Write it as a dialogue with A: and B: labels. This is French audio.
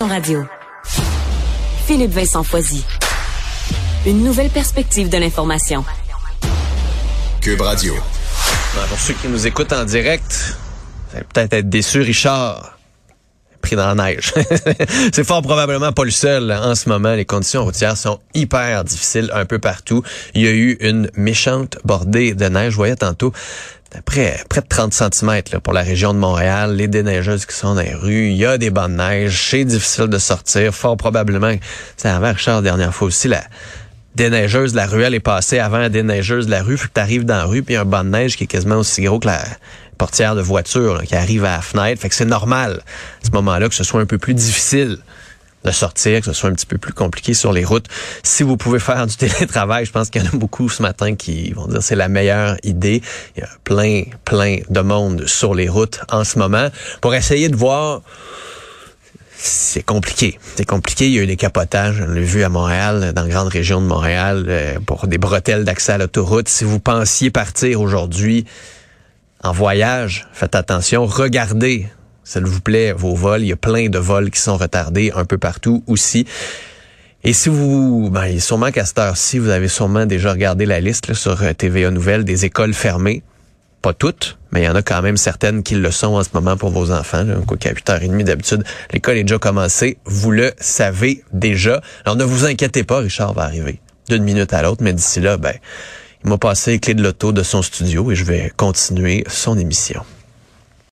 A: Radio. Philippe Vincent Foisy. Une nouvelle perspective de l'information.
B: Cube Radio.
C: pour ceux qui nous écoutent en direct, vous allez peut-être être déçus, Richard. Pris dans la neige. C'est fort probablement pas le seul en ce moment. Les conditions routières sont hyper difficiles un peu partout. Il y a eu une méchante bordée de neige. Je voyais tantôt près, près de 30 cm pour la région de Montréal, les déneigeuses qui sont dans les rues, il y a des bandes de neige, c'est difficile de sortir, fort probablement, c'est avant Richard dernière fois aussi, déneigeuse de la ruelle est passée avant la déneigeuse de la rue, faut que tu arrives dans la rue, puis y a un banc de neige qui est quasiment aussi gros que la portière de voiture qui arrive à la fenêtre, fait que c'est normal à ce moment-là que ce soit un peu plus difficile de sortir, que ce soit un petit peu plus compliqué sur les routes. Si vous pouvez faire du télétravail, je pense qu'il y en a beaucoup ce matin qui vont dire c'est la meilleure idée. Il y a plein, plein de monde sur les routes en ce moment pour essayer de voir c'est compliqué. C'est compliqué. Il y a eu des capotages. On l'a vu à Montréal, dans la grande région de Montréal, euh, pour des bretelles d'accès à l'autoroute. Si vous pensiez partir aujourd'hui en voyage, faites attention. Regardez s'il vous plaît, vos vols. Il y a plein de vols qui sont retardés un peu partout aussi. Et si vous, ben, sûrement qu'à cette heure-ci, vous avez sûrement déjà regardé la liste sur euh, TVA Nouvelles des écoles fermées. Pas toutes, mais il y en a quand même certaines qui le sont en ce moment pour vos enfants. Quoi qu'à 8h30 d'habitude, l'école est déjà commencée. Vous le savez déjà. Alors ne vous inquiétez pas, Richard va arriver d'une minute à l'autre, mais d'ici là, ben, il m'a passé les clés de l'auto de son studio et je vais continuer son émission.